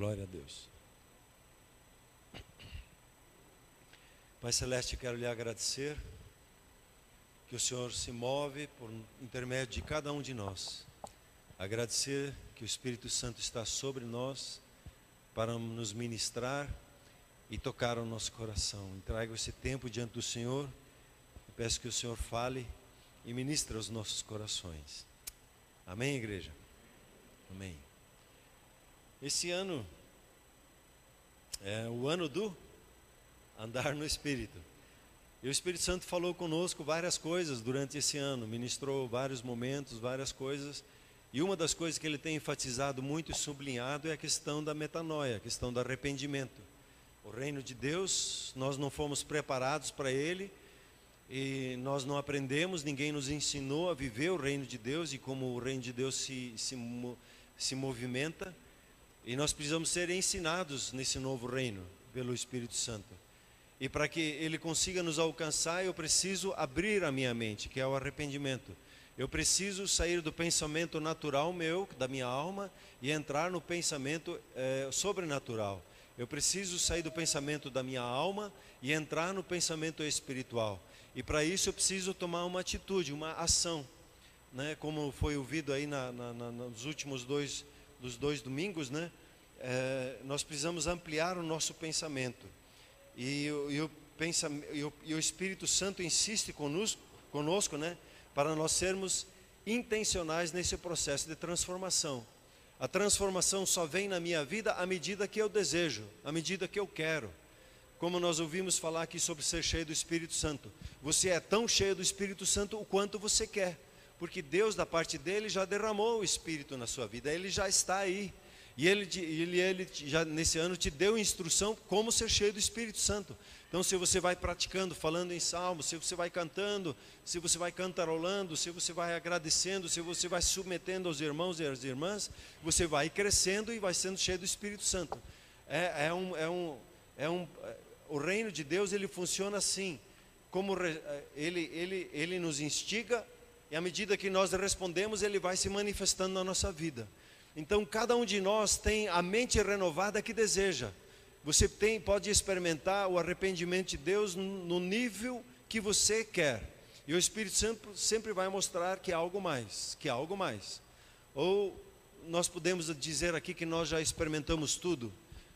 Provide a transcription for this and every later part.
Glória a Deus. Pai Celeste, quero lhe agradecer que o Senhor se move por intermédio de cada um de nós. Agradecer que o Espírito Santo está sobre nós para nos ministrar e tocar o nosso coração. Entrego esse tempo diante do Senhor peço que o Senhor fale e ministre aos nossos corações. Amém, igreja? Amém. Esse ano é o ano do andar no Espírito. E o Espírito Santo falou conosco várias coisas durante esse ano, ministrou vários momentos, várias coisas. E uma das coisas que ele tem enfatizado muito e sublinhado é a questão da metanoia, a questão do arrependimento. O reino de Deus, nós não fomos preparados para ele e nós não aprendemos, ninguém nos ensinou a viver o reino de Deus e como o reino de Deus se, se, se movimenta. E nós precisamos ser ensinados nesse novo reino pelo Espírito Santo. E para que ele consiga nos alcançar, eu preciso abrir a minha mente, que é o arrependimento. Eu preciso sair do pensamento natural meu, da minha alma, e entrar no pensamento é, sobrenatural. Eu preciso sair do pensamento da minha alma e entrar no pensamento espiritual. E para isso eu preciso tomar uma atitude, uma ação. Né? Como foi ouvido aí na, na, na, nos últimos dois, dos dois domingos, né? É, nós precisamos ampliar o nosso pensamento. E, e, o, pensa, e, o, e o Espírito Santo insiste conosco, conosco né? para nós sermos intencionais nesse processo de transformação. A transformação só vem na minha vida à medida que eu desejo, à medida que eu quero. Como nós ouvimos falar aqui sobre ser cheio do Espírito Santo. Você é tão cheio do Espírito Santo o quanto você quer. Porque Deus, da parte dele, já derramou o Espírito na sua vida, ele já está aí. E ele, ele, ele já nesse ano te deu instrução como ser cheio do Espírito Santo. Então, se você vai praticando, falando em salmos, se você vai cantando, se você vai cantarolando, se você vai agradecendo, se você vai submetendo aos irmãos e às irmãs, você vai crescendo e vai sendo cheio do Espírito Santo. É, é um, é um, é um, o reino de Deus ele funciona assim, como ele, ele, ele nos instiga e à medida que nós respondemos, ele vai se manifestando na nossa vida. Então, cada um de nós tem a mente renovada que deseja. Você tem, pode experimentar o arrependimento de Deus no nível que você quer. E o Espírito Santo sempre vai mostrar que há algo mais, que há algo mais. Ou nós podemos dizer aqui que nós já experimentamos tudo,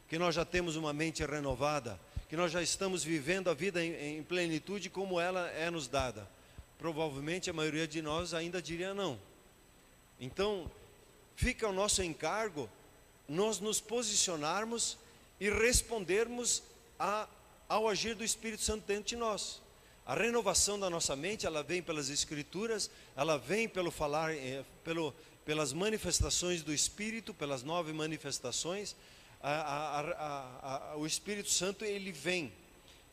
que nós já temos uma mente renovada, que nós já estamos vivendo a vida em, em plenitude como ela é nos dada. Provavelmente a maioria de nós ainda diria não. Então, fica o nosso encargo nós nos posicionarmos e respondermos a, ao agir do Espírito Santo dentro de nós. A renovação da nossa mente, ela vem pelas Escrituras, ela vem pelo falar, é, pelo, pelas manifestações do Espírito, pelas nove manifestações. A, a, o Espírito Santo, ele vem.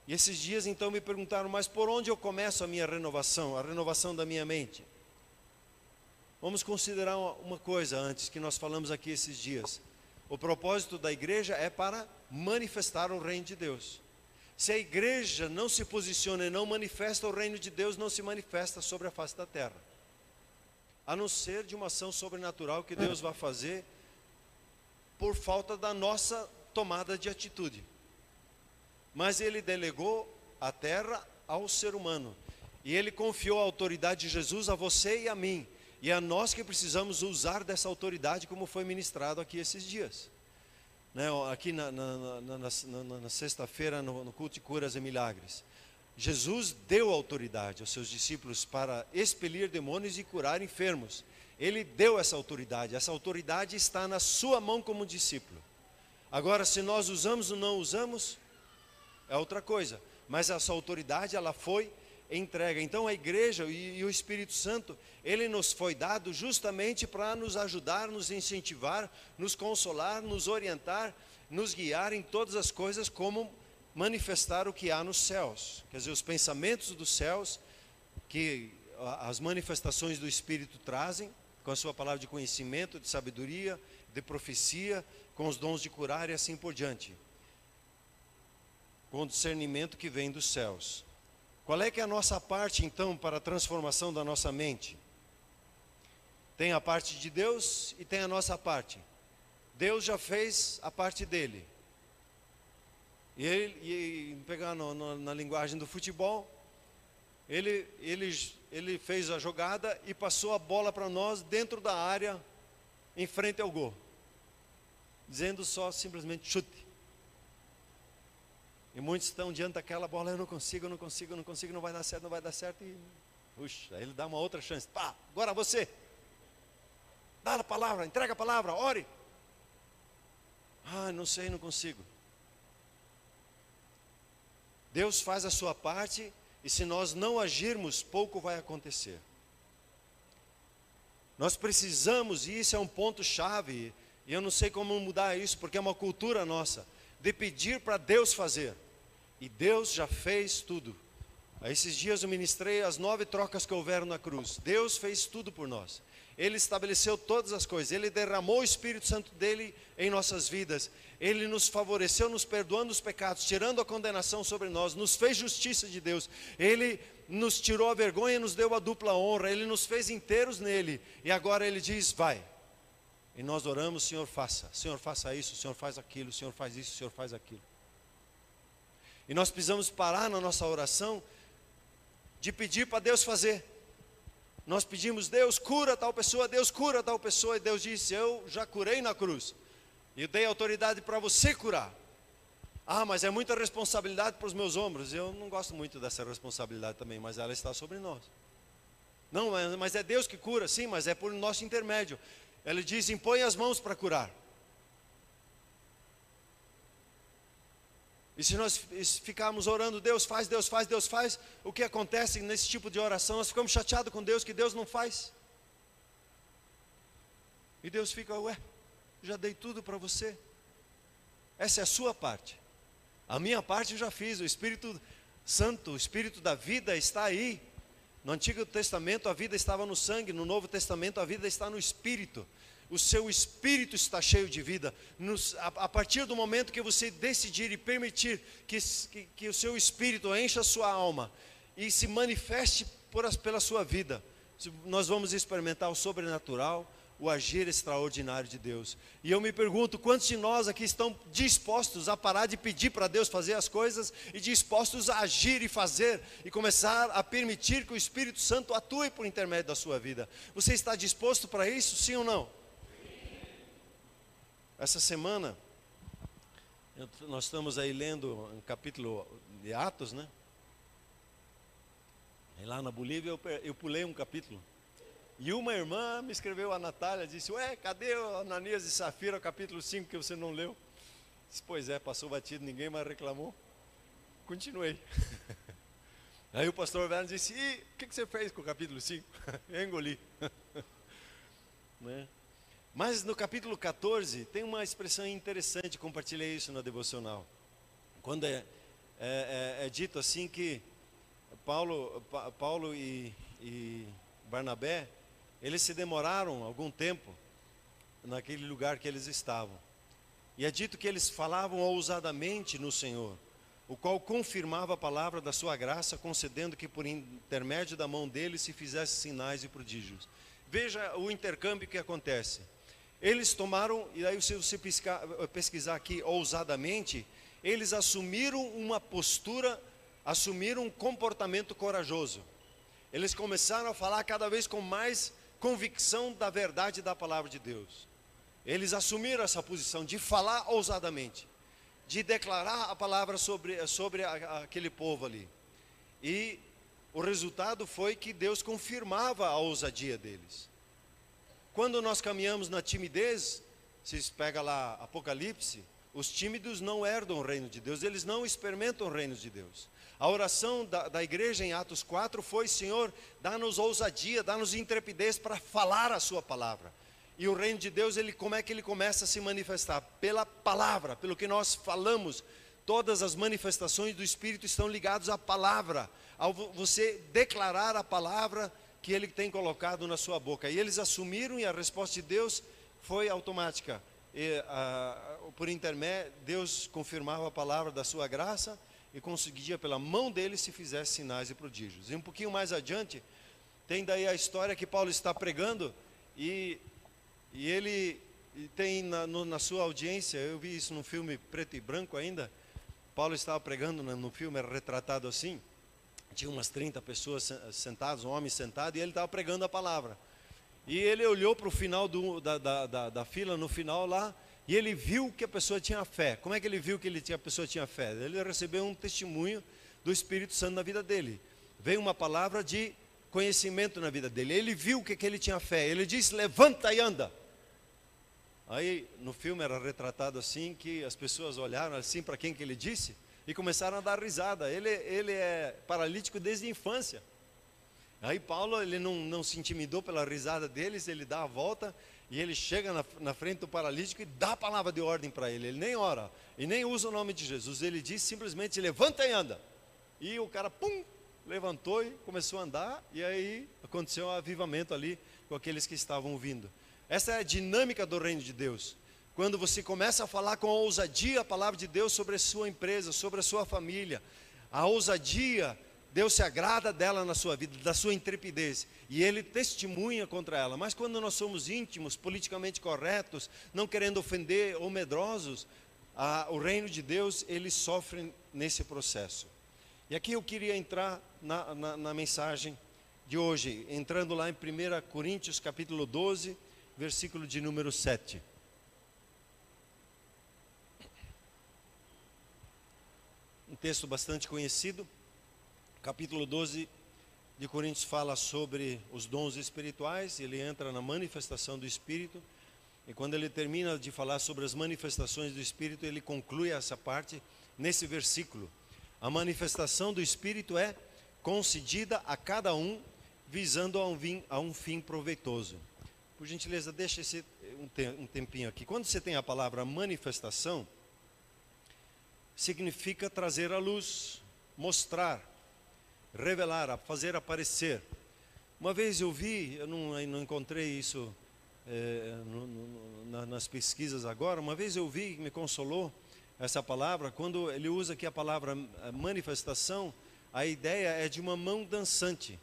E esses dias então me perguntaram, mas por onde eu começo a minha renovação, a renovação da minha mente? Vamos considerar uma coisa antes que nós falamos aqui esses dias. O propósito da igreja é para manifestar o reino de Deus. Se a igreja não se posiciona e não manifesta o reino de Deus, não se manifesta sobre a face da terra. A não ser de uma ação sobrenatural que Deus vai fazer por falta da nossa tomada de atitude. Mas ele delegou a terra ao ser humano. E ele confiou a autoridade de Jesus a você e a mim. E é nós que precisamos usar dessa autoridade, como foi ministrado aqui esses dias. Né, aqui na, na, na, na, na sexta-feira, no, no culto de curas e milagres. Jesus deu autoridade aos seus discípulos para expelir demônios e curar enfermos. Ele deu essa autoridade. Essa autoridade está na sua mão como discípulo. Agora, se nós usamos ou não usamos, é outra coisa. Mas essa autoridade, ela foi entrega. Então a igreja e, e o Espírito Santo, ele nos foi dado justamente para nos ajudar, nos incentivar, nos consolar, nos orientar, nos guiar em todas as coisas como manifestar o que há nos céus. Quer dizer, os pensamentos dos céus que as manifestações do Espírito trazem, com a sua palavra de conhecimento, de sabedoria, de profecia, com os dons de curar e assim por diante. Com o discernimento que vem dos céus. Qual é que é a nossa parte então para a transformação da nossa mente? Tem a parte de Deus e tem a nossa parte. Deus já fez a parte dele. E ele, e, pegando na, na linguagem do futebol, ele, ele, ele fez a jogada e passou a bola para nós dentro da área, em frente ao gol, dizendo só simplesmente chute. E muitos estão diante daquela bola, eu não consigo, eu não consigo, eu não consigo, não vai dar certo, não vai dar certo. E, puxa, aí ele dá uma outra chance. Pá, agora você. Dá a palavra, entrega a palavra, ore. Ah, não sei, não consigo. Deus faz a sua parte e se nós não agirmos, pouco vai acontecer. Nós precisamos, e isso é um ponto chave, e eu não sei como mudar isso, porque é uma cultura nossa de pedir para Deus fazer. E Deus já fez tudo. esses dias eu ministrei as nove trocas que houveram na cruz. Deus fez tudo por nós. Ele estabeleceu todas as coisas. Ele derramou o Espírito Santo dele em nossas vidas. Ele nos favoreceu, nos perdoando os pecados, tirando a condenação sobre nós, nos fez justiça de Deus. Ele nos tirou a vergonha e nos deu a dupla honra. Ele nos fez inteiros nele. E agora ele diz: vai, e nós oramos, Senhor, faça. Senhor, faça isso, Senhor, faz aquilo, Senhor, faz isso, Senhor, faz aquilo. E nós precisamos parar na nossa oração de pedir para Deus fazer. Nós pedimos, Deus cura tal pessoa, Deus cura tal pessoa, e Deus disse: Eu já curei na cruz, e dei autoridade para você curar. Ah, mas é muita responsabilidade para os meus ombros. Eu não gosto muito dessa responsabilidade também, mas ela está sobre nós. Não, mas é Deus que cura, sim, mas é por nosso intermédio. Ele diz: impõe as mãos para curar. E se nós ficarmos orando, Deus faz, Deus faz, Deus faz, o que acontece nesse tipo de oração? Nós ficamos chateados com Deus que Deus não faz. E Deus fica, ué, já dei tudo para você. Essa é a sua parte. A minha parte eu já fiz. O Espírito Santo, o Espírito da vida está aí. No Antigo Testamento a vida estava no sangue, no Novo Testamento a vida está no Espírito. O seu espírito está cheio de vida. Nos, a, a, partir do momento que você decidir e permitir que, que, que o seu espírito encha a sua alma e se manifeste por, pela sua vida, nós vamos experimentar o sobrenatural, o agir extraordinário de Deus. E eu me pergunto, quantos de nós aqui estão dispostos a parar de pedir para Deus fazer as coisas e dispostos a agir e fazer e começar a permitir que o Espírito Santo atue por intermédio da sua vida? Você está disposto para isso, sim ou não? Essa semana, nós estamos aí lendo um capítulo de Atos, né? E lá na Bolívia eu, eu pulei um capítulo. E uma irmã me escreveu, a Natália, disse: Ué, cadê o Ananias e Safira, capítulo 5, que você não leu? Disse, pois é, passou batido, ninguém mais reclamou. Continuei. Aí o pastor Werner disse: E o que, que você fez com o capítulo 5? Eu engoli. né? Mas no capítulo 14 tem uma expressão interessante, compartilhei isso na devocional. Quando é, é, é, é dito assim que Paulo, Paulo e, e Barnabé eles se demoraram algum tempo naquele lugar que eles estavam. E é dito que eles falavam ousadamente no Senhor, o qual confirmava a palavra da sua graça, concedendo que por intermédio da mão dele se fizesse sinais e prodígios. Veja o intercâmbio que acontece. Eles tomaram, e aí se você pesquisar aqui ousadamente, eles assumiram uma postura, assumiram um comportamento corajoso. Eles começaram a falar cada vez com mais convicção da verdade da palavra de Deus. Eles assumiram essa posição de falar ousadamente, de declarar a palavra sobre, sobre aquele povo ali. E o resultado foi que Deus confirmava a ousadia deles. Quando nós caminhamos na timidez, se pega lá Apocalipse, os tímidos não herdam o reino de Deus, eles não experimentam o reino de Deus. A oração da, da igreja em Atos 4 foi: Senhor, dá-nos ousadia, dá-nos intrepidez para falar a Sua palavra. E o reino de Deus, ele, como é que ele começa a se manifestar? Pela palavra, pelo que nós falamos. Todas as manifestações do Espírito estão ligadas à palavra, ao você declarar a palavra que ele tem colocado na sua boca. E eles assumiram, e a resposta de Deus foi automática. E, ah, por intermédio, Deus confirmava a palavra da sua graça e conseguia pela mão dele se fizesse sinais e prodígios. E um pouquinho mais adiante, tem daí a história que Paulo está pregando e, e ele e tem na, no, na sua audiência, eu vi isso num filme preto e branco ainda. Paulo estava pregando no, no filme, era retratado assim. Tinha umas 30 pessoas sentadas, um homem sentado, e ele estava pregando a palavra. E ele olhou para o final do, da, da, da, da, fila, no final lá, e ele viu que a pessoa tinha fé. Como é que ele viu que ele tinha, a pessoa tinha fé? Ele recebeu um testemunho do Espírito Santo na vida dele. Veio uma palavra de conhecimento na vida dele. Ele viu que, que ele tinha fé. Ele disse: Levanta e anda. Aí no filme era retratado assim que as pessoas olharam assim para quem que ele disse e começaram a dar risada. Ele, ele é paralítico desde a infância. Aí Paulo ele não, não se intimidou pela risada deles, ele dá a volta e ele chega na, na frente do paralítico e dá a palavra de ordem para ele. Ele nem ora e nem usa o nome de Jesus. Ele diz simplesmente: levanta e anda. E o cara, pum, levantou e começou a andar. E aí aconteceu um avivamento ali com aqueles que estavam vindo. Essa é a dinâmica do reino de Deus. Quando você começa a falar com ousadia a palavra de Deus sobre a sua empresa, sobre a sua família, a ousadia, Deus se agrada dela na sua vida, da sua intrepidez, e Ele testemunha contra ela. Mas quando nós somos íntimos, politicamente corretos, não querendo ofender ou medrosos, a, o reino de Deus, ele sofre nesse processo. E aqui eu queria entrar na, na, na mensagem de hoje, entrando lá em 1 Coríntios capítulo 12, versículo de número 7. Um texto bastante conhecido. Capítulo 12 de Coríntios fala sobre os dons espirituais, ele entra na manifestação do Espírito. E quando ele termina de falar sobre as manifestações do Espírito, ele conclui essa parte nesse versículo. A manifestação do Espírito é concedida a cada um, visando a um, a um fim proveitoso. Por gentileza, deixa esse um, tempinho aqui. Quando você tem a palavra manifestação, significa trazer à luz, mostrar, revelar, fazer aparecer. Uma vez eu vi, eu não, eu não encontrei isso é, no, no, nas pesquisas agora, uma vez eu vi, me consolou essa palavra, quando ele usa aqui a palavra eh, manifestação, a ideia é de uma mão dançante.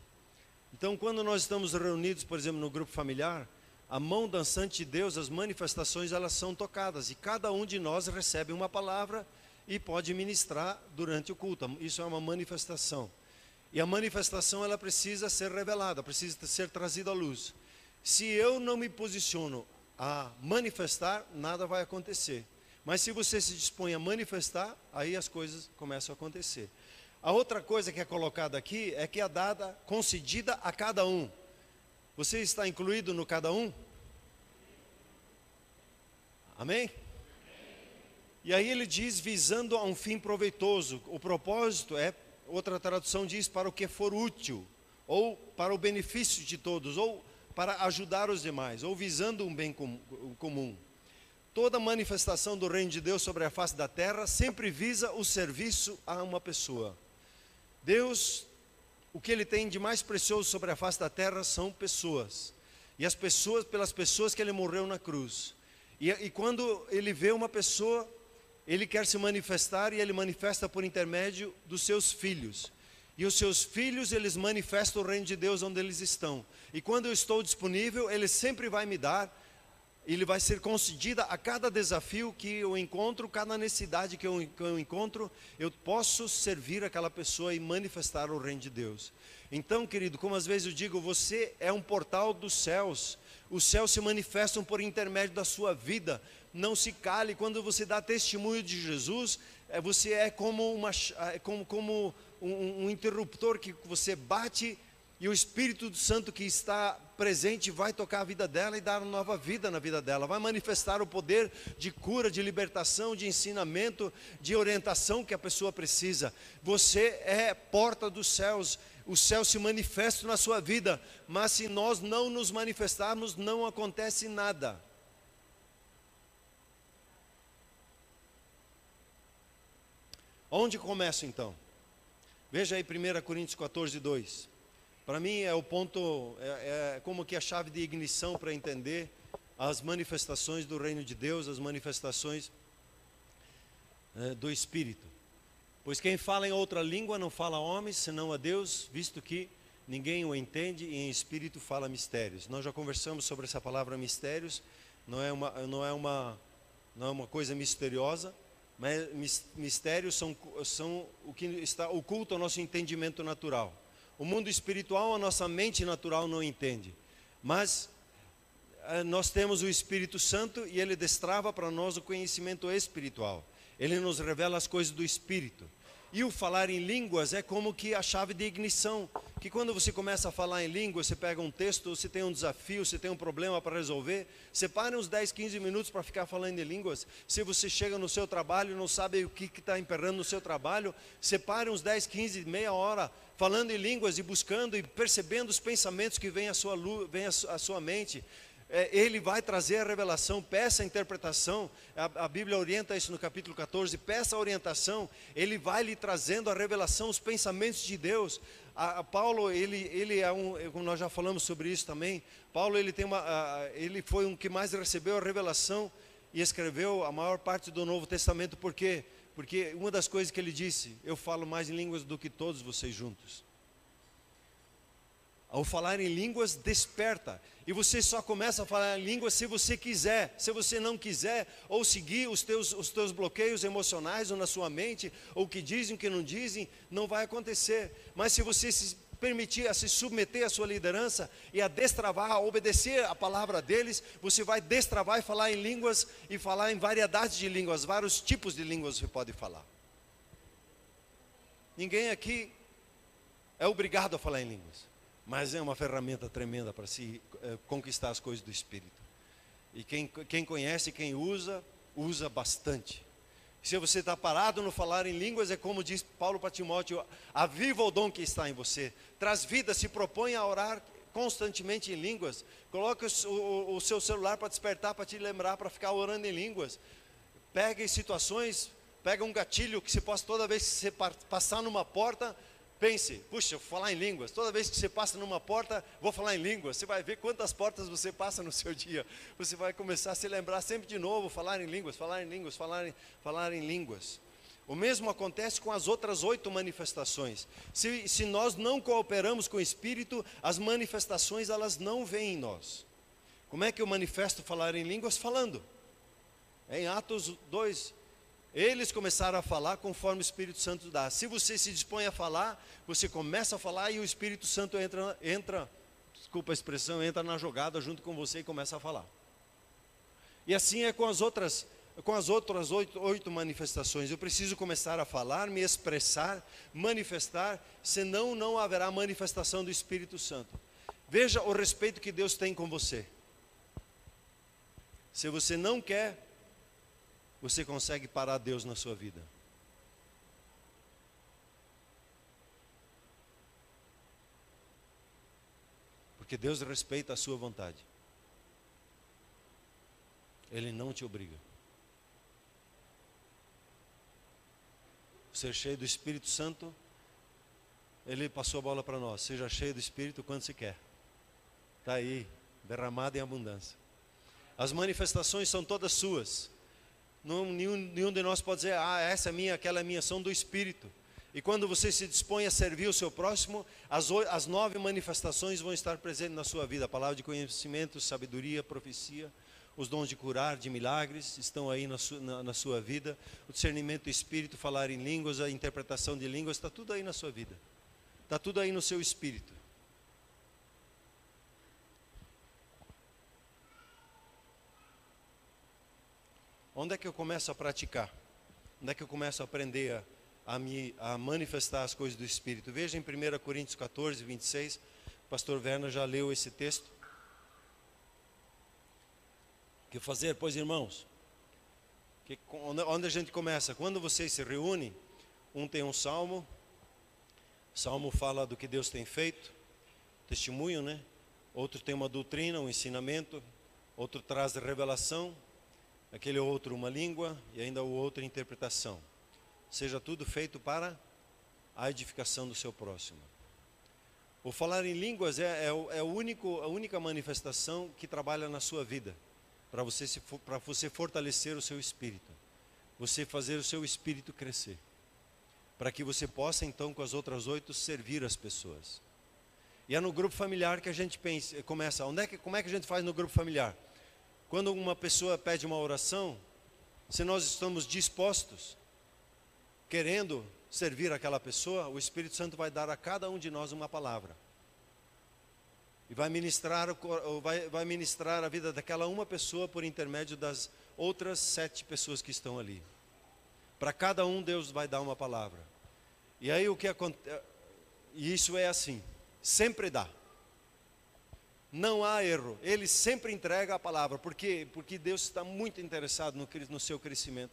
Então, quando nós estamos reunidos, por exemplo, no grupo familiar, a mão dançante de Deus, as manifestações, elas são tocadas. E cada um de nós recebe uma palavra e pode ministrar durante o culto. Isso é uma manifestação. E a manifestação, ela precisa ser revelada, precisa ser trazida à luz. Se eu não me posiciono a manifestar, nada vai acontecer. Mas se você se dispõe a manifestar, aí as coisas começam a acontecer. A outra coisa que é colocada aqui é que é dada, concedida a cada um. Você está incluído no cada um? Amém? E aí ele diz visando a um fim proveitoso. O propósito é, outra tradução diz, para o que for útil, ou para o benefício de todos, ou para ajudar os demais, ou visando um bem comum. Toda manifestação do reino de Deus sobre a face da terra sempre visa o serviço a uma pessoa. Deus o que ele tem de mais precioso sobre a face da terra são pessoas. E as pessoas, pelas pessoas que ele morreu na cruz. E, e quando ele vê uma pessoa, ele quer se manifestar e ele manifesta por intermédio dos seus filhos. E os seus filhos, eles manifestam o reino de Deus onde eles estão. E quando eu estou disponível, ele sempre vai me dar ele vai ser concedida a cada desafio que eu encontro, cada necessidade que eu, que eu encontro, eu posso servir aquela pessoa e manifestar o reino de Deus. Então, querido, como às vezes eu digo, você é um portal dos céus. Os céus se manifestam por intermédio da sua vida. Não se cale quando você dá testemunho de Jesus. É, você é como, uma, é como, como um, um interruptor que você bate e o Espírito Santo que está presente vai tocar a vida dela e dar nova vida na vida dela, vai manifestar o poder de cura, de libertação, de ensinamento, de orientação que a pessoa precisa. Você é porta dos céus, o céu se manifesta na sua vida, mas se nós não nos manifestarmos, não acontece nada. Onde começa então? Veja aí 1 Coríntios 14, 2. Para mim é o ponto, é, é como que a chave de ignição para entender as manifestações do reino de Deus, as manifestações é, do Espírito. Pois quem fala em outra língua não fala a homens, senão a Deus, visto que ninguém o entende e em espírito fala mistérios. Nós já conversamos sobre essa palavra mistérios não é uma, não é uma, não é uma coisa misteriosa, mas mistérios são, são o que está oculto ao nosso entendimento natural. O mundo espiritual, a nossa mente natural não entende. Mas eh, nós temos o Espírito Santo e ele destrava para nós o conhecimento espiritual. Ele nos revela as coisas do Espírito. E o falar em línguas é como que a chave de ignição, que quando você começa a falar em línguas, você pega um texto, você tem um desafio, você tem um problema para resolver, separe uns 10, 15 minutos para ficar falando em línguas. Se você chega no seu trabalho e não sabe o que está emperrando no seu trabalho, separe uns 10, 15, meia hora falando em línguas e buscando e percebendo os pensamentos que vêm à sua, à sua mente é, ele vai trazer a revelação, peça a interpretação, a, a, Bíblia orienta isso no capítulo 14, peça a orientação, ele vai lhe trazendo a revelação, os pensamentos de Deus. A, a Paulo, ele, ele é um, como nós já falamos sobre isso também, Paulo ele, tem uma, a, ele foi um que mais recebeu a revelação e escreveu a maior parte do Novo Testamento, por quê? Porque uma das coisas que ele disse, eu falo mais em línguas do que todos vocês juntos. Ao falar em línguas, desperta. E você só começa a falar em línguas se você quiser. Se você não quiser, ou seguir os teus, os teus bloqueios emocionais ou na sua mente, ou o que dizem, o que não dizem, não vai acontecer. Mas se você se permitir a se submeter à sua liderança e a destravar, a obedecer a palavra deles, você vai destravar e falar em línguas e falar em variedades de línguas, vários tipos de línguas você pode falar. Ninguém aqui é obrigado a falar em línguas mas é uma ferramenta tremenda para se é, conquistar as coisas do Espírito. E quem, quem conhece, quem usa, usa bastante. Se você está parado no falar em línguas, é como diz Paulo para Timóteo: aviva o dom que está em você, traz vida, se propõe a orar constantemente em línguas, coloque o, o, o seu celular para despertar, para te lembrar, para ficar orando em línguas. Pegue situações, pega um gatilho que se possa, toda vez que você passar numa porta, Pense, puxa, vou falar em línguas. Toda vez que você passa numa porta, vou falar em línguas. Você vai ver quantas portas você passa no seu dia. Você vai começar a se lembrar sempre de novo, falar em línguas, falar em línguas, falar em, falar em línguas. O mesmo acontece com as outras oito manifestações. Se, se nós não cooperamos com o Espírito, as manifestações elas não vêm em nós. Como é que eu manifesto falar em línguas? Falando. É em Atos 2, eles começaram a falar conforme o Espírito Santo dá. Se você se dispõe a falar, você começa a falar e o Espírito Santo entra, entra, desculpa a expressão, entra na jogada junto com você e começa a falar. E assim é com as outras, com as outras oito, oito manifestações. Eu preciso começar a falar, me expressar, manifestar, senão não haverá manifestação do Espírito Santo. Veja o respeito que Deus tem com você. Se você não quer você consegue parar Deus na sua vida? Porque Deus respeita a sua vontade. Ele não te obriga. Ser cheio do Espírito Santo, Ele passou a bola para nós. Seja cheio do Espírito quando se quer. Está aí, derramado em abundância. As manifestações são todas suas. Não, nenhum, nenhum de nós pode dizer, ah, essa é minha, aquela é minha, são do Espírito. E quando você se dispõe a servir o seu próximo, as, as nove manifestações vão estar presentes na sua vida: a palavra de conhecimento, sabedoria, profecia, os dons de curar, de milagres, estão aí na, su, na, na sua vida. O discernimento do espírito, falar em línguas, a interpretação de línguas, está tudo aí na sua vida. Está tudo aí no seu espírito. Onde é que eu começo a praticar? Onde é que eu começo a aprender a, a, me, a manifestar as coisas do Espírito? Veja em 1 Coríntios 14, 26. O pastor Werner já leu esse texto. O que fazer, pois, irmãos? Que, onde a gente começa? Quando vocês se reúnem, um tem um salmo, o salmo fala do que Deus tem feito, testemunho, né? Outro tem uma doutrina, um ensinamento, outro traz revelação, aquele outro uma língua e ainda o outro interpretação. Seja tudo feito para a edificação do seu próximo. O falar em línguas é, é, é único, a única manifestação que trabalha na sua vida, para você, se, você fortalecer o seu espírito, você fazer o seu espírito crescer, para que você possa então com as outras oito servir as pessoas. E é no grupo familiar que a gente pensa, começa. Onde é que, como é que a gente faz no grupo familiar? Quando uma pessoa pede uma oração, se nós estamos dispostos, querendo servir aquela pessoa, o Espírito Santo vai dar a cada um de nós uma palavra. E vai ministrar, vai, ministrar a vida daquela uma pessoa por intermédio das outras sete pessoas que estão ali. Para cada um, Deus vai dar uma palavra. E aí o que acontece? E isso é assim, sempre dá. Não há erro. Ele sempre entrega a palavra. Por quê? Porque Deus está muito interessado no, no seu crescimento.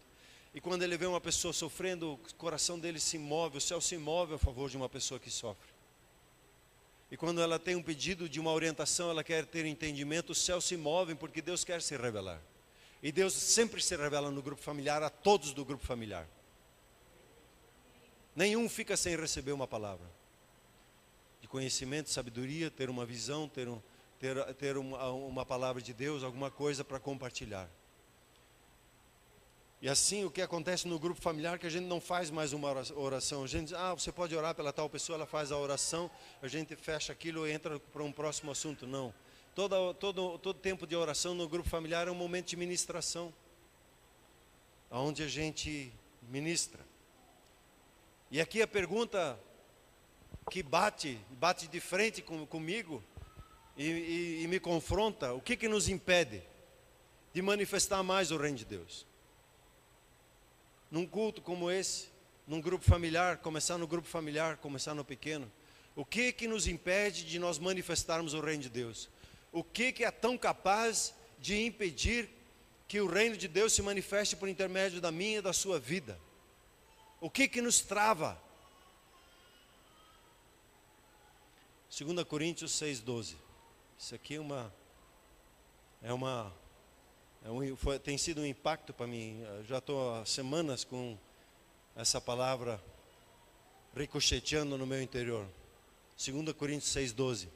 E quando ele vê uma pessoa sofrendo, o coração dele se move, o céu se move a favor de uma pessoa que sofre. E quando ela tem um pedido de uma orientação, ela quer ter entendimento, o céu se move porque Deus quer se revelar. E Deus sempre se revela no grupo familiar, a todos do grupo familiar. Nenhum fica sem receber uma palavra de conhecimento, sabedoria, ter uma visão, ter, um, ter, ter uma, uma palavra de Deus, alguma coisa para compartilhar. E assim o que acontece no grupo familiar que a gente não faz mais uma oração. A gente diz, ah, você pode orar pela tal pessoa, ela faz a oração, a gente fecha aquilo e entra para um próximo assunto. Não. Todo, todo, todo tempo de oração no grupo familiar é um momento de ministração. Onde a gente ministra. E aqui a pergunta que bate, bate de frente com, comigo e, e, e me confronta, o que, que nos impede de manifestar mais o reino de Deus? num culto como esse, num grupo familiar, começar no grupo familiar, começar no pequeno, o que que nos impede de nós manifestarmos o reino de Deus? O que que é tão capaz de impedir que o reino de Deus se manifeste por intermédio da minha e da sua vida? O que que nos trava? 2 Coríntios 6:12. Isso aqui é uma é uma é um, foi, tem sido um impacto para mim. Eu já estou há semanas com essa palavra ricocheteando no meu interior. 2 Coríntios 6,12.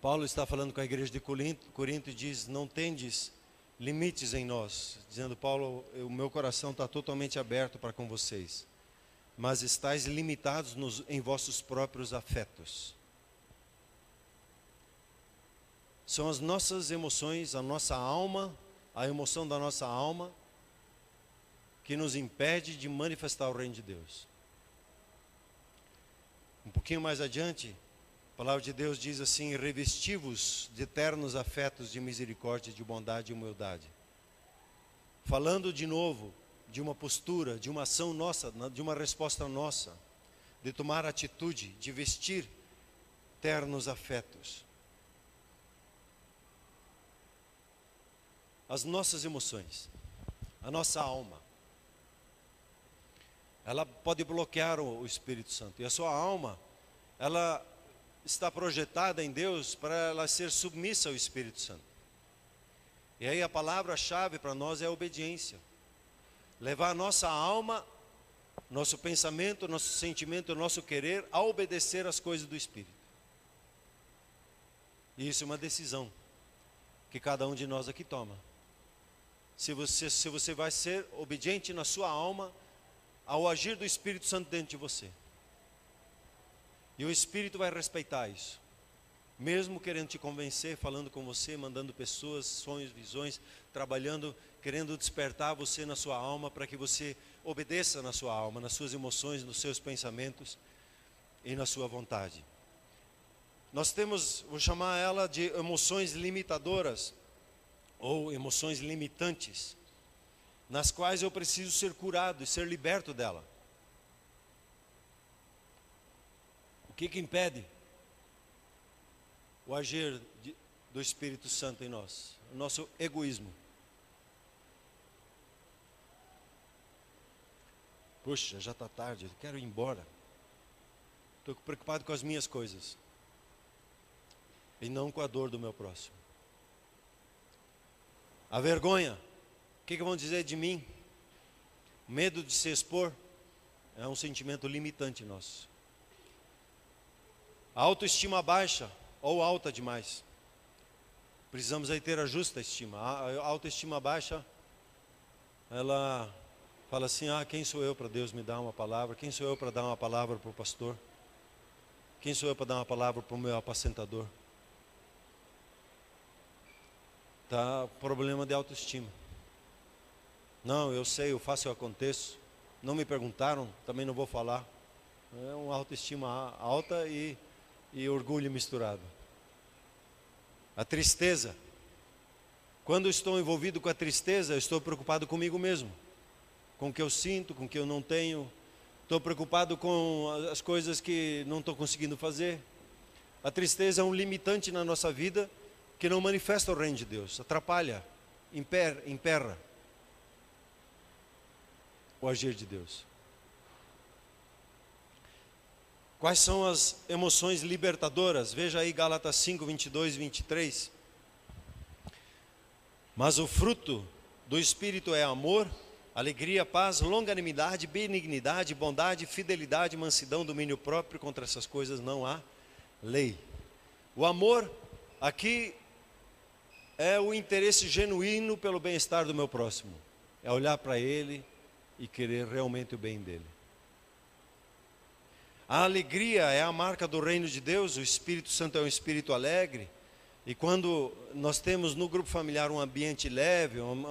Paulo está falando com a igreja de Corinto, Corinto e diz: Não tendes limites em nós. Dizendo, Paulo, o meu coração está totalmente aberto para com vocês, mas estáis limitados nos, em vossos próprios afetos. São as nossas emoções, a nossa alma, a emoção da nossa alma, que nos impede de manifestar o reino de Deus. Um pouquinho mais adiante, a palavra de Deus diz assim: revestivos de eternos afetos de misericórdia, de bondade e humildade. Falando de novo de uma postura, de uma ação nossa, de uma resposta nossa, de tomar atitude, de vestir ternos afetos. As nossas emoções, a nossa alma. Ela pode bloquear o, Espírito Santo. E a sua alma, ela está projetada em Deus para ela ser submissa ao Espírito Santo. E aí a palavra-chave para nós é a obediência. Levar a nossa alma, nosso pensamento, nosso sentimento, nosso querer a obedecer às coisas do Espírito. E isso é uma decisão que cada um de nós aqui toma se você, se você vai ser obediente na sua alma ao agir do Espírito Santo dentro de você. E o Espírito vai respeitar isso. Mesmo querendo te convencer, falando com você, mandando pessoas, sonhos, visões, trabalhando, querendo despertar você na sua alma para que você obedeça na sua alma, nas suas emoções, nos seus pensamentos e na sua vontade. Nós temos, vou chamar ela de emoções limitadoras ou emoções limitantes, nas quais eu preciso ser curado e ser liberto dela. O que, que impede o agir de, do Espírito Santo em nós? O nosso egoísmo. Puxa, já está tarde, eu quero ir embora. Estou preocupado com as minhas coisas e não com a dor do meu próximo. A vergonha, o que, que vão dizer de mim? Medo de se expor é um sentimento limitante nosso. A autoestima baixa ou alta demais. Precisamos aí ter a justa estima. A autoestima baixa, ela fala assim: ah, quem sou eu para Deus me dar uma palavra? Quem sou eu para dar uma palavra para o pastor? Quem sou eu para dar uma palavra para o meu apacentador? Tá problema de autoestima. Não, eu sei, eu faço, eu aconteço. Não me perguntaram, também não vou falar. É uma autoestima alta e, e orgulho misturado. A tristeza. Quando estou envolvido com a tristeza, estou preocupado comigo mesmo, com o que eu sinto, com o que eu não tenho. Estou preocupado com as coisas que não estou conseguindo fazer. A tristeza é um limitante na nossa vida que não manifesta o reino de Deus, atrapalha, emperra o agir de Deus. Quais são as emoções libertadoras? Veja aí Gálatas 5, 22 e 23. Mas o fruto do Espírito é amor, alegria, paz, longanimidade, benignidade, bondade, fidelidade, mansidão, domínio próprio. Contra essas coisas não há lei. O amor aqui é o interesse genuíno pelo bem-estar do meu próximo. É olhar para ele e querer realmente o bem dele. A alegria é a marca do reino de Deus, o Espírito Santo é um espírito alegre. E quando nós temos no grupo familiar um ambiente leve, um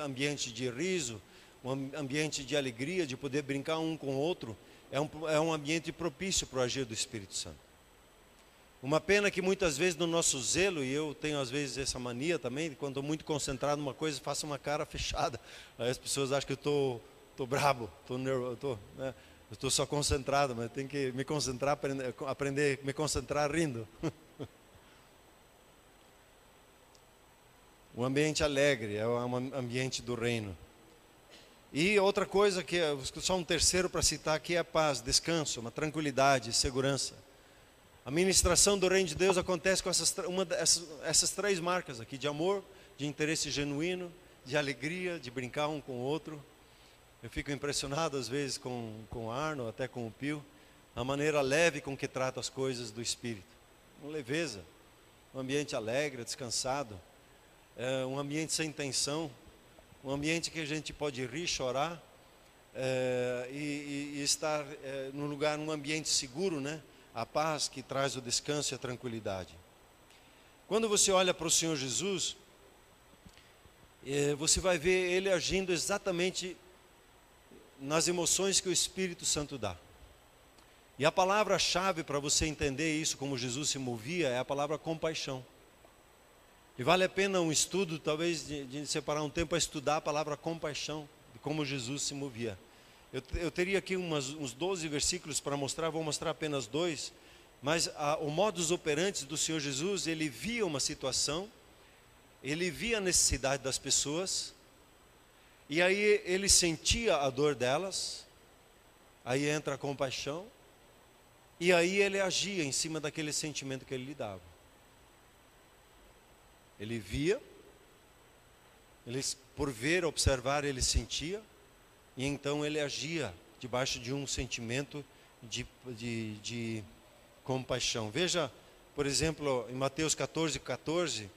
ambiente de riso, um ambiente de alegria, de poder brincar um com o outro, é um, é um ambiente propício para o agir do Espírito Santo. Uma pena que muitas vezes no nosso zelo, e eu tenho às vezes essa mania também, quando estou muito concentrado numa coisa, faço uma cara fechada. Aí as pessoas acham que eu estou, estou brabo, estou nervoso, estou, né? Estou só concentrado, mas tenho que me concentrar, aprender, aprender me concentrar rindo. o ambiente alegre é um ambiente do reino. E outra coisa que só um terceiro para citar aqui é a paz, descanso, uma tranquilidade, segurança. A ministração do reino de Deus acontece com essas, uma essas três marcas aqui: de amor, de interesse genuíno, de alegria, de brincar um com o outro eu fico impressionado às vezes com, com Arno, até com o Pio, a maneira leve com que trata as coisas do Espírito. Uma leveza, um ambiente alegre, descansado, é um ambiente sem tensão, um ambiente que a gente pode rir, chorar é, e, e, estar é, num lugar, num ambiente seguro, né? A paz que traz o descanso e a tranquilidade. Quando você olha para o Senhor Jesus, é, você vai ver ele agindo exatamente nas emoções que o Espírito Santo dá. E a palavra-chave para você entender isso, como Jesus se movia, é a palavra compaixão. E vale a pena um estudo, talvez, de, de separar um tempo para estudar a palavra compaixão, de como Jesus se movia. Eu, eu teria aqui umas, uns 12 versículos para mostrar, vou mostrar apenas dois. Mas a, o modus operandi do Senhor Jesus, ele via uma situação, ele via a necessidade das pessoas, e aí ele sentia a dor delas, aí entra a compaixão, e aí ele agia em cima daquele sentimento que ele lhe dava. Ele via, ele, por ver, observar, ele sentia, e então ele agia debaixo de um sentimento de, de, de compaixão. Veja, por exemplo, em Mateus 14, 14,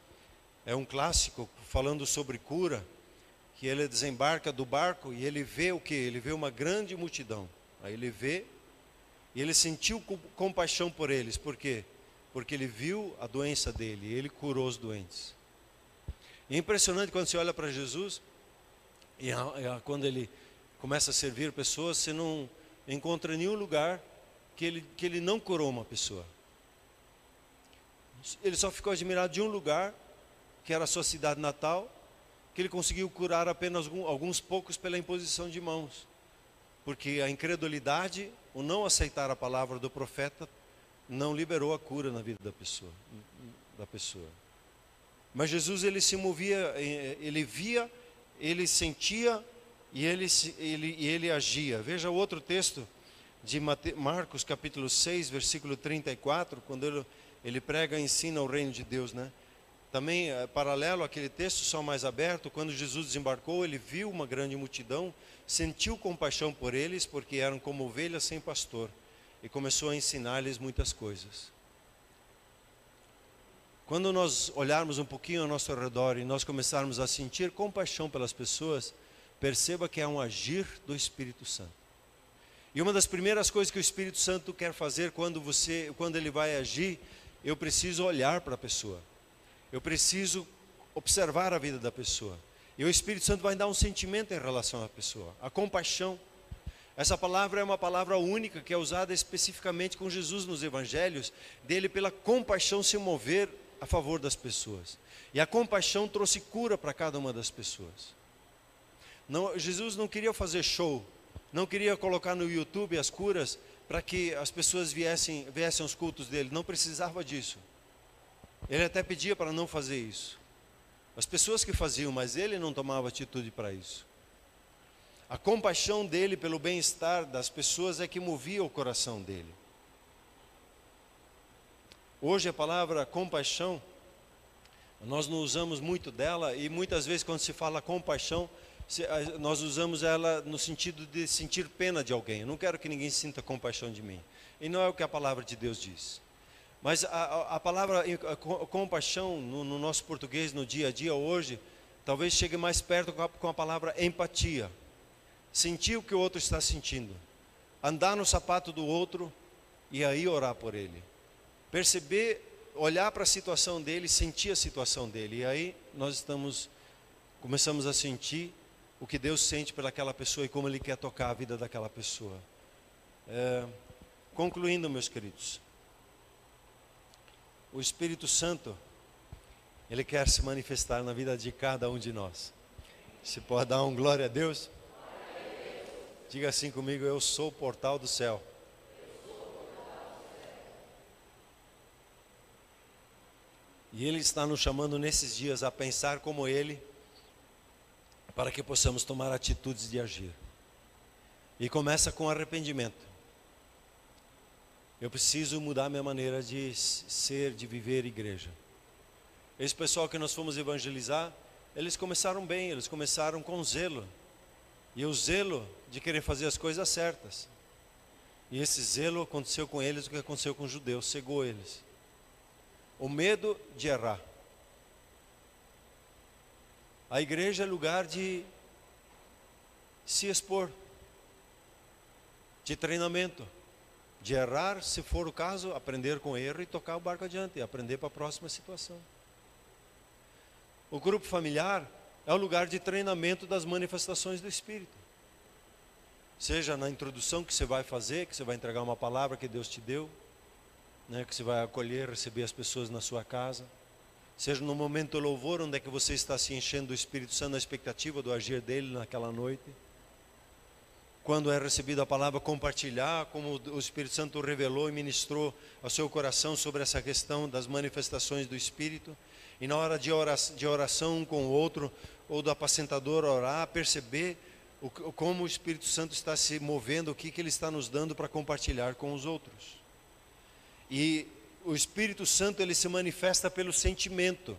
é um clássico falando sobre cura que ele desembarca do barco e ele vê o que? Ele vê uma grande multidão. Aí ele vê e ele sentiu compaixão por eles. Por quê? Porque ele viu a doença dele e ele curou os doentes. é impressionante quando você olha para Jesus e quando ele começa a servir pessoas, você não encontra nenhum lugar que ele, que ele não curou uma pessoa. Ele só ficou admirado de um lugar, que era a sua cidade natal, que ele conseguiu curar apenas alguns poucos pela imposição de mãos. Porque a incredulidade, o não aceitar a palavra do profeta, não liberou a cura na vida da pessoa. Da pessoa. Mas Jesus ele se movia, ele via, ele sentia e ele, ele, ele agia. Veja o outro texto de Marcos capítulo 6, versículo 34, quando ele, ele prega e ensina o reino de Deus, né? Também, é, paralelo àquele texto, só mais aberto, quando Jesus desembarcou, ele viu uma grande multidão, sentiu compaixão por eles, porque eram como ovelhas sem pastor, e começou a ensinar-lhes muitas coisas. Quando nós olharmos um pouquinho ao nosso redor e nós começarmos a sentir compaixão pelas pessoas, perceba que é um agir do Espírito Santo. E uma das primeiras coisas que o Espírito Santo quer fazer quando você, quando ele vai agir, eu preciso olhar para a pessoa. Eu preciso observar a vida da pessoa. E o Espírito Santo vai dar um sentimento em relação à pessoa, a compaixão. Essa palavra é uma palavra única que é usada especificamente com Jesus nos evangelhos, dele pela compaixão se mover a favor das pessoas. E a compaixão trouxe cura para cada uma das pessoas. Não, Jesus não queria fazer show, não queria colocar no YouTube as curas para que as pessoas viessem, viessem aos cultos dele, não precisava disso. Ele até pedia para não fazer isso. As pessoas que faziam, mas ele não tomava atitude para isso. A compaixão dele pelo bem-estar das pessoas é que movia o coração dele. Hoje a palavra compaixão, nós não usamos muito dela e muitas vezes quando se fala compaixão, nós usamos ela no sentido de sentir pena de alguém. Eu não quero que ninguém sinta compaixão de mim. E não é o que a palavra de Deus diz. Mas a, a palavra compaixão no, no, nosso português, no dia a dia hoje, talvez chegue mais perto com a, com a palavra empatia. Sentir o que o outro está sentindo. Andar no sapato do outro e aí orar por ele. Perceber, olhar para a situação dele, sentir a situação dele. E aí nós estamos, começamos a sentir o que Deus sente pelaquela pessoa e como Ele quer tocar a vida daquela pessoa. É, concluindo, meus queridos, o Espírito Santo, Ele quer se manifestar na vida de cada um de nós. Se pode dar um glória a Deus? Diga assim comigo: Eu sou o portal do céu. E Ele está nos chamando nesses dias a pensar como Ele para que possamos tomar atitudes de agir. E começa com arrependimento. Eu preciso mudar minha maneira de ser, de viver igreja. Esse pessoal que nós fomos evangelizar, eles começaram bem, eles começaram com zelo. E o zelo de querer fazer as coisas certas. E esse zelo aconteceu com eles o que aconteceu com os judeus, cegou eles. O medo de errar. A igreja é lugar de se expor, de treinamento, de errar, se for o caso, aprender com erro e tocar o barco adiante, e aprender para a próxima situação. O grupo familiar é o lugar de treinamento das manifestações do Espírito. Seja na introdução que você vai fazer, que você vai entregar uma palavra que Deus te deu, né, que você vai acolher, receber as pessoas na sua casa seja no momento do louvor, onde é que você está se enchendo do Espírito Santo na expectativa do agir dele naquela noite. Quando é recebida a palavra, compartilhar, como o Espírito Santo revelou e ministrou ao seu coração sobre essa questão das manifestações do Espírito. E na hora de oração, de oração com o outro, ou do apacentador orar, perceber o, como o Espírito Santo está se movendo, o que, que ele está nos dando para compartilhar com os outros. E o Espírito Santo ele se manifesta pelo sentimento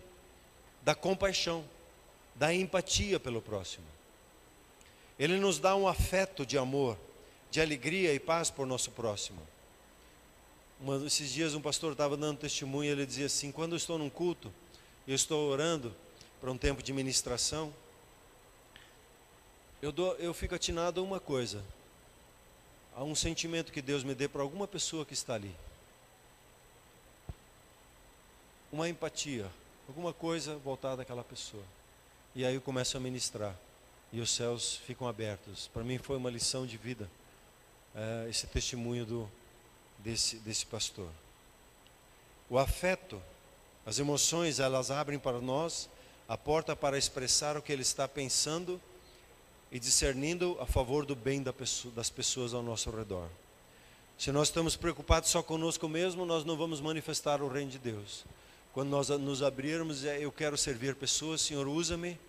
da compaixão, da empatia pelo próximo. Ele nos dá um afeto de amor, de alegria e paz por nosso próximo. Uma, esses dias um pastor estava dando testemunho ele dizia assim: quando eu estou num culto, eu estou orando para um tempo de ministração, eu, dou, eu fico atinado a uma coisa, a um sentimento que Deus me dê para alguma pessoa que está ali. Uma empatia, alguma coisa voltada àquela pessoa. E aí eu começo a ministrar. E os céus ficam abertos. Para mim foi uma lição de vida é, esse testemunho do, desse, desse pastor. O afeto, as emoções, elas abrem para nós a porta para expressar o que ele está pensando e discernindo a favor do bem da pessoa, das pessoas ao nosso redor. Se nós estamos preocupados só conosco mesmo, nós não vamos manifestar o reino de Deus. Quando nós nos abrirmos, é, eu quero servir pessoas, Senhor, usa-me.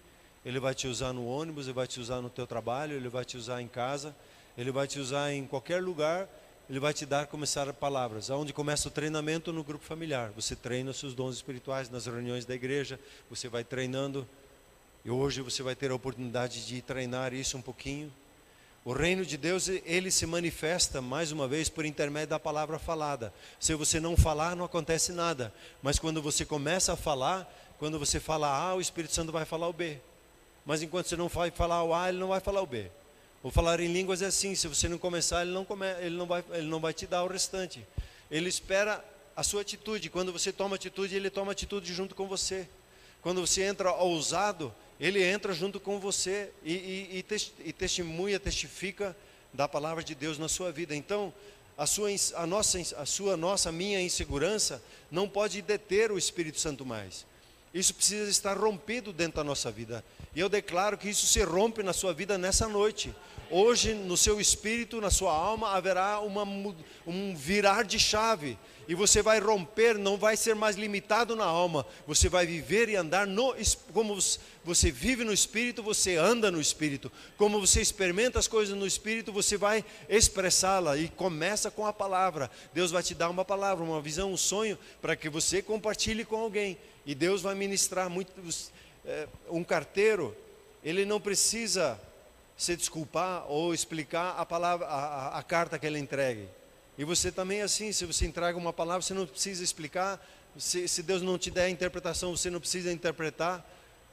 Ele vai te usar no ônibus, ele vai te usar no teu trabalho, ele vai te usar em casa, ele vai te usar em qualquer lugar, ele vai te dar começar palavras. Aonde começa o treinamento no grupo familiar. Você treina os seus dons espirituais nas reuniões da igreja, você vai treinando. E hoje você vai ter a oportunidade de treinar isso um pouquinho. O reino de Deus, ele se manifesta mais uma vez por intermédio da palavra falada. Se você não falar, não acontece nada. Mas quando você começa a falar, quando você fala A, o Espírito Santo vai falar o B. Mas enquanto você não vai falar o A, ele não vai falar o B. O falar em línguas é assim, se você não começar, ele não, come, ele não, vai, ele não vai te dar o restante. Ele espera a sua atitude. Quando você toma atitude, ele toma atitude junto com você. Quando você entra ousado, ele entra junto com você e, e, e, testemunha, testifica da palavra de Deus na sua vida. Então, a sua, a nossa, a sua, nossa, minha insegurança não pode deter o Espírito Santo mais. Isso precisa estar rompido dentro da nossa vida. E eu declaro que isso se rompe na sua vida nessa noite. Hoje, no seu espírito, na sua alma, haverá uma, um virar de chave e você vai romper, não vai ser mais limitado na alma, você vai viver e andar no como você vive no espírito, você anda no espírito. Como você experimenta as coisas no espírito, você vai expressá-la e começa com a palavra. Deus vai te dar uma palavra, uma visão, um sonho para que você compartilhe com alguém. E Deus vai ministrar muito é, um carteiro, ele não precisa se desculpar ou explicar a palavra, a, a carta que ele entregue. E você também é assim, se você entrega uma palavra, você não precisa explicar, se, se Deus não te der a interpretação, você não precisa interpretar,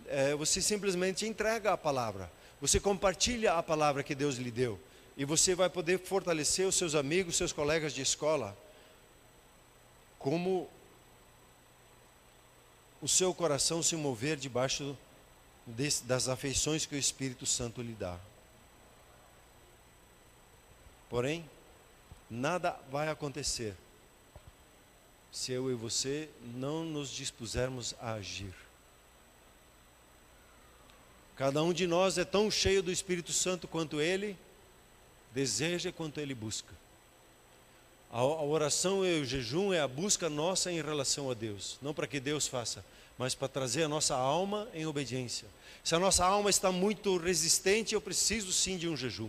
é, você simplesmente entrega a palavra, você compartilha a palavra que Deus lhe deu, e você vai poder fortalecer os seus amigos, seus colegas de escola, como o seu coração se mover debaixo desse, das afeições que o Espírito Santo lhe dá. Porém, nada vai acontecer se eu e você não nos dispusermos a agir. Cada um de nós é tão cheio do Espírito Santo quanto ele deseja, quanto ele busca. A, oração e o jejum é a busca nossa em relação a Deus, não para que Deus faça, mas para trazer a nossa alma em obediência. Se a nossa alma está muito resistente, eu preciso sim de um jejum.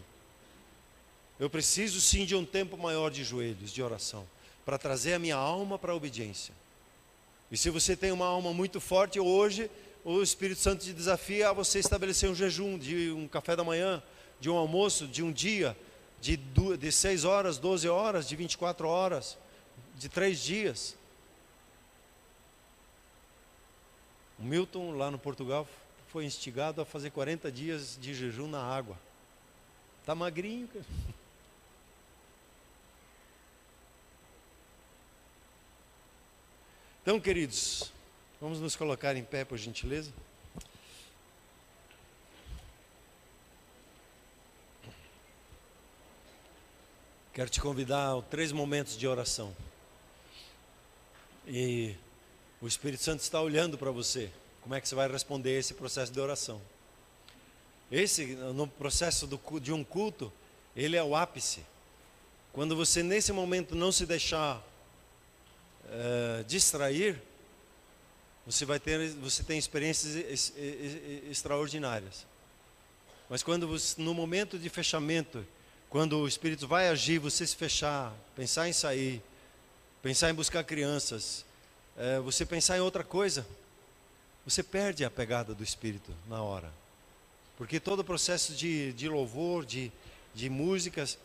Eu preciso sim de um tempo maior de joelhos, de oração, para trazer a minha alma para a obediência. E se você tem uma alma muito forte, hoje o Espírito Santo te desafia a você estabelecer um jejum de um café da manhã, de um almoço, de um dia, de, de 6 horas, 12 horas, de 24 horas, de três dias. O Milton, lá no Portugal, foi instigado a fazer 40 dias de jejum na água. Está magrinho, cara. Então, queridos, vamos nos colocar em pé, por gentileza. Quero te convidar a três momentos de oração. E o Espírito Santo está olhando para você. Como é que você vai responder esse processo de oração? Esse, no processo do, de um culto, ele é o ápice. Quando você, nesse momento, não se deixar uh, distrair, você vai ter, você tem experiências extraordinárias. Mas quando você, no momento de fechamento, quando o Espírito vai agir, você se fechar, pensar em sair, pensar em buscar crianças, uh, você pensar em outra coisa, você perde a pegada do Espírito na hora. Porque todo o processo de, de louvor, de, de músicas,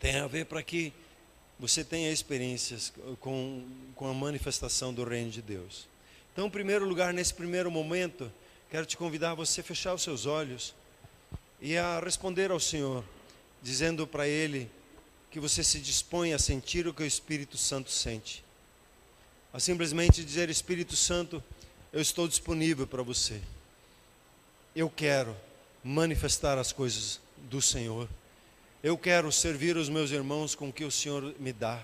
tem a ver para que você tenha experiências com, com a manifestação do reino de Deus. Então, em primeiro lugar, nesse primeiro momento, quero te convidar a você fechar os seus olhos e a responder ao Senhor, dizendo para Ele que você se dispõe a sentir o que o Espírito Santo sente. A simplesmente dizer: Espírito Santo, eu estou disponível para você. Eu quero manifestar as coisas do Senhor. Eu quero servir os meus irmãos com o que o Senhor me dá.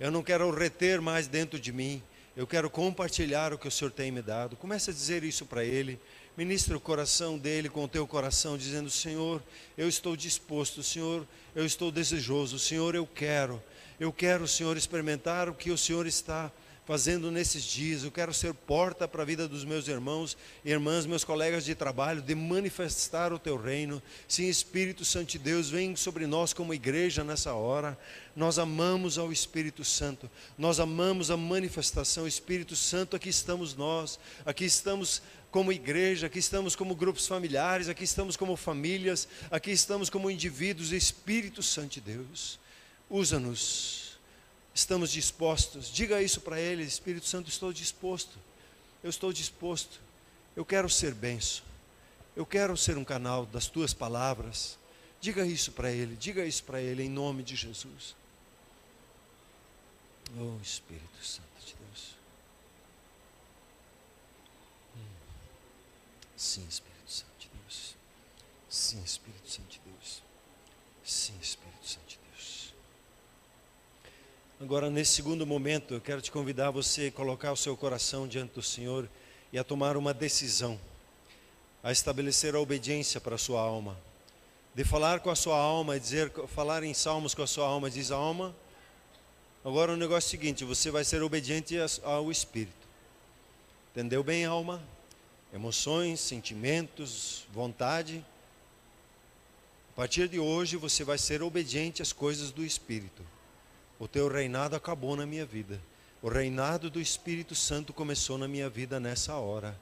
Eu não quero reter mais dentro de mim. Eu quero compartilhar o que o Senhor tem me dado. Comece a dizer isso para Ele. Ministre o coração dele com o teu coração, dizendo: Senhor, eu estou disposto, Senhor, eu estou desejoso, Senhor, eu quero. Eu quero, Senhor, experimentar o que o Senhor está fazendo nesses dias. Eu quero ser porta para a vida dos meus irmãos e irmãs, meus colegas de trabalho, de manifestar o teu reino. Sim, Espírito Santo de Deus, vem sobre nós como igreja nessa hora. Nós amamos ao Espírito Santo, nós amamos a manifestação. Espírito Santo, aqui estamos nós, aqui estamos como igreja, aqui estamos como grupos familiares, aqui estamos como famílias, aqui estamos como indivíduos. Espírito Santo de Deus, usa-nos estamos dispostos. Diga isso para ele, Espírito Santo, estou disposto. Eu estou disposto. Eu quero ser benção. Eu quero ser um canal das tuas palavras. Diga isso para ele, diga isso para ele em nome de Jesus. Oh Espírito Santo de Deus. Sim, Espírito Santo de Deus. Sim, Espírito Santo de Deus. Sim, Espírito Santo de Deus. Agora, nesse segundo momento, eu quero te convidar a você colocar o seu coração diante do Senhor e a tomar uma decisão, a estabelecer a obediência para a sua alma, de falar com a sua alma dizer, falar em salmos com a sua alma, diz alma. Agora o negócio é o seguinte: você vai ser obediente ao Espírito. Entendeu bem, alma? Emoções, sentimentos, vontade. A partir de hoje você vai ser obediente às coisas do Espírito. O teu reinado acabou na minha vida. O reinado do Espírito Santo começou na minha vida nessa hora.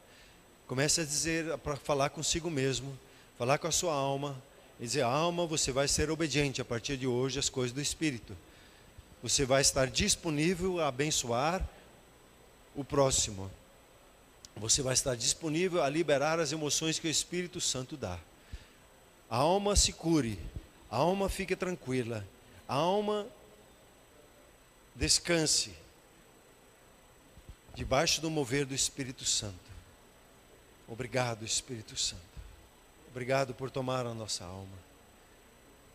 Comece a dizer, para falar consigo mesmo, falar com a sua alma, e dizer: alma, você vai ser obediente a partir de hoje às coisas do Espírito. Você vai estar disponível a abençoar o próximo. Você vai estar disponível a liberar as emoções que o Espírito Santo dá. A alma se cure, a alma fique tranquila, a alma descanse debaixo do mover do Espírito Santo. Obrigado, Espírito Santo. Obrigado por tomar a nossa alma.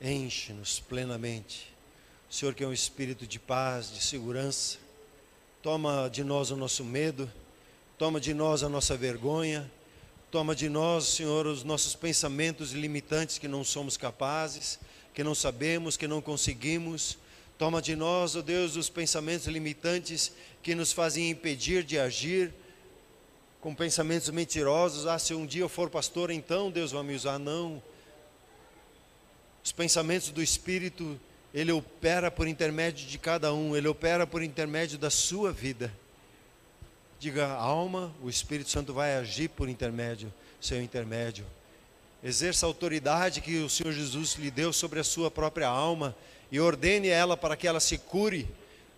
Enche-nos plenamente. O Senhor que é um espírito de paz, de segurança. Toma de nós o nosso medo, toma de nós a nossa vergonha, Toma de nós, Senhor, os nossos pensamentos limitantes que não somos capazes, que não sabemos, que não conseguimos. Toma de nós, ó oh Deus, os pensamentos limitantes que nos fazem impedir de agir, com pensamentos mentirosos. Ah, se um dia eu for pastor, então Deus vai me usar. Não. Os pensamentos do Espírito, Ele opera por intermédio de cada um, Ele opera por intermédio da sua vida. Diga, alma, o Espírito Santo vai agir por intermédio, seu intermédio. Exerça a autoridade que o Senhor Jesus lhe deu sobre a sua própria alma e ordene ela para que ela se cure.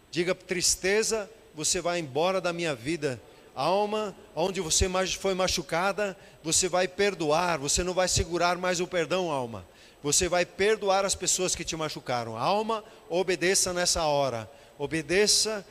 Diga, tristeza, você vai embora da minha vida. Alma, onde você foi machucada, você vai perdoar, você não vai segurar mais o perdão, alma. Você vai perdoar as pessoas que te machucaram. Alma, obedeça nessa hora. Obedeça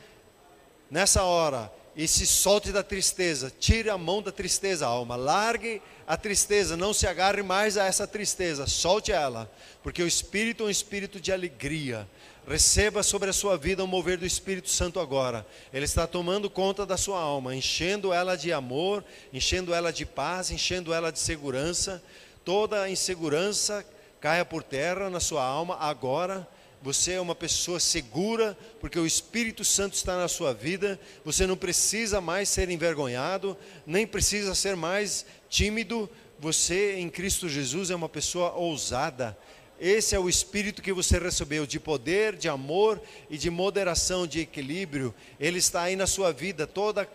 nessa hora e se solte da tristeza, tire a mão da tristeza, alma, largue a tristeza, não se agarre mais a essa tristeza, solte ela, porque o Espírito é um espírito de alegria. Receba sobre a sua vida o mover do Espírito Santo agora. Ele está tomando conta da sua alma, enchendo ela de amor, enchendo ela de paz, enchendo ela de segurança. Toda a insegurança caia por terra na sua alma agora você é uma pessoa segura, porque o Espírito Santo está na sua vida. Você não precisa mais ser envergonhado, nem precisa ser mais tímido. Você em Cristo Jesus é uma pessoa ousada. Esse é o espírito que você recebeu de poder, de amor e de moderação, de equilíbrio. Ele está aí na sua vida. Toda,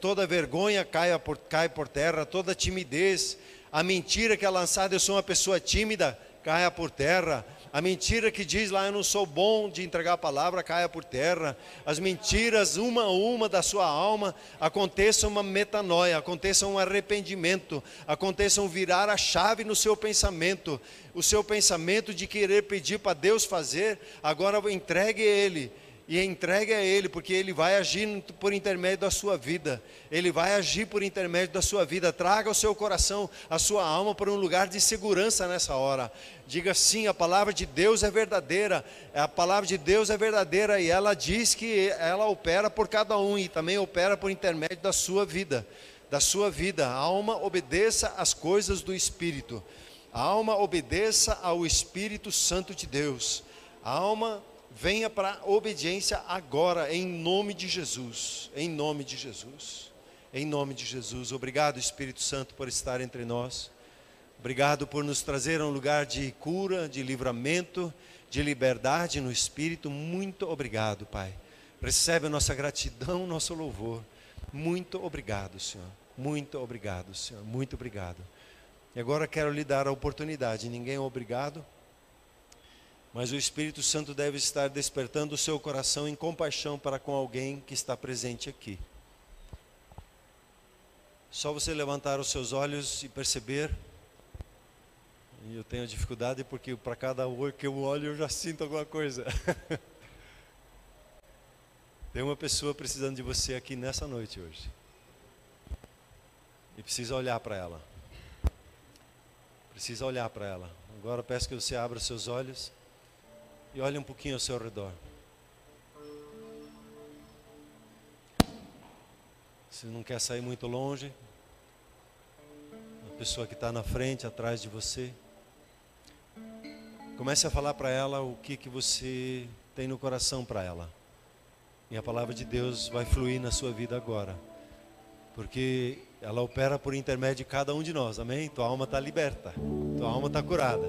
toda vergonha cai por, cai por terra, toda timidez. A mentira que é lançada, eu sou uma pessoa tímida, caia por terra a mentira que diz lá, eu não sou bom de entregar a palavra, caia por terra. As mentiras, uma a uma da sua alma, aconteça uma metanoia, aconteça um arrependimento, aconteça um virar a chave no seu pensamento. O seu pensamento de querer pedir para Deus fazer, agora entregue ele e entregue a Ele, porque Ele vai agir por intermédio da sua vida. Ele vai agir por intermédio da sua vida. Traga o seu coração, a sua alma para um lugar de segurança nessa hora. Diga sim, a palavra de Deus é verdadeira. A palavra de Deus é verdadeira e ela diz que ela opera por cada um e também opera por intermédio da sua vida. Da sua vida. A alma obedeça às coisas do Espírito. A alma obedeça ao Espírito Santo de Deus. A alma venha para a obediência agora, em nome de Jesus. Em nome de Jesus. Em nome de Jesus. Obrigado, Espírito Santo, por estar entre nós. Obrigado por nos trazer a um lugar de cura, de livramento, de liberdade no Espírito. Muito obrigado, Pai. Recebe a nossa gratidão, nosso louvor. Muito obrigado, Senhor. Muito obrigado, Senhor. Muito obrigado. E agora quero lhe dar a oportunidade. Ninguém é obrigado. Mas o Espírito Santo deve estar despertando o seu coração em compaixão para com alguém que está presente aqui. Só você levantar os seus olhos e perceber. E eu tenho dificuldade porque para cada olho que eu olho eu já sinto alguma coisa. Tem uma pessoa precisando de você aqui nessa noite hoje. E precisa olhar para ela. Precisa olhar para ela. Agora peço que você abra seus olhos e olhe um pouquinho ao seu redor. Se não quer sair muito longe, a pessoa que está na frente, atrás de você, comece a falar para ela o que, que você tem no coração para ela. E a palavra de Deus vai fluir na sua vida agora. Porque ela opera por intermédio de cada um de nós, amém? Tua alma está liberta, tua alma está curada.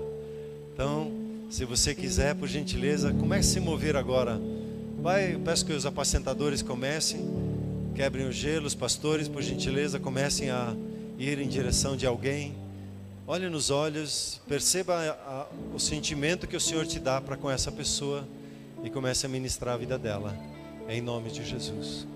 Então, se você quiser, por gentileza, comece a se mover agora. Vai, peço que os apacentadores comecem, quebrem o gelo, os pastores, por gentileza, comecem a ir em direção de alguém. Olhe nos olhos, perceba a, a, o sentimento que o Senhor te dá para com essa pessoa e comece a ministrar a vida dela. Em nome de Jesus.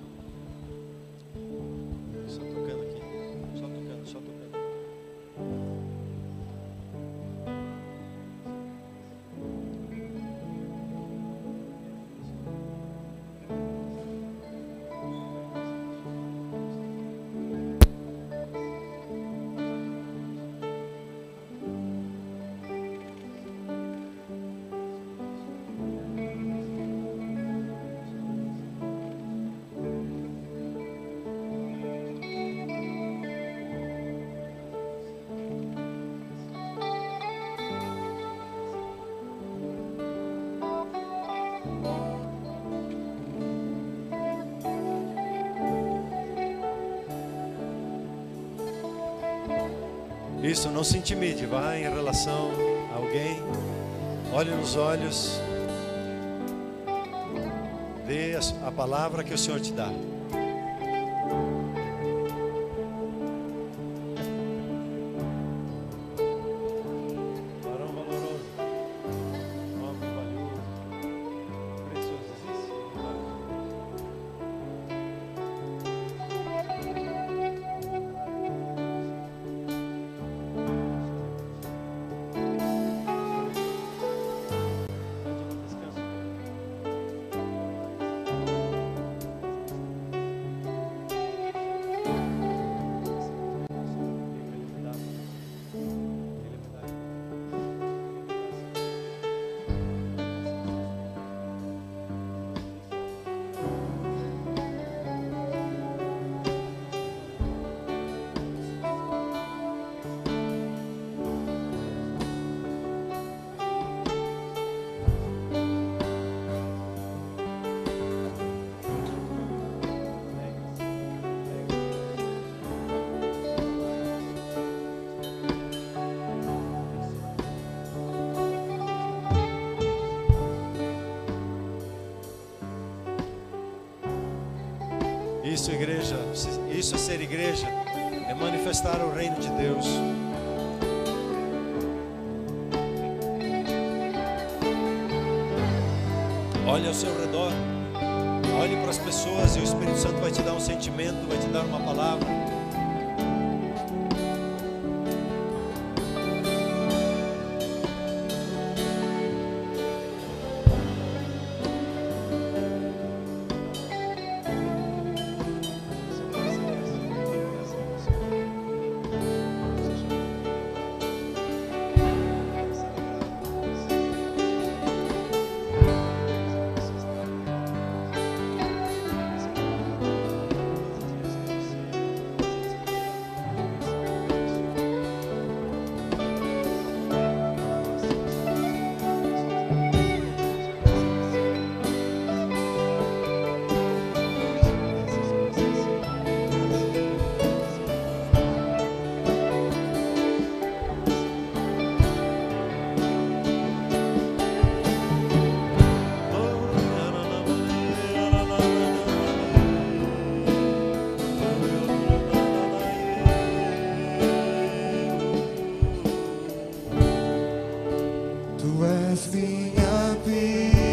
Isso, não se intimide, vá em relação a alguém, olhe nos olhos, dê a, a palavra que o Senhor te dá. Isso, igreja, isso é ser igreja, é manifestar o reino de Deus. Olhe ao seu redor, olhe para as pessoas e o Espírito Santo vai te dar um sentimento, vai te dar uma palavra. Tu és minha vida,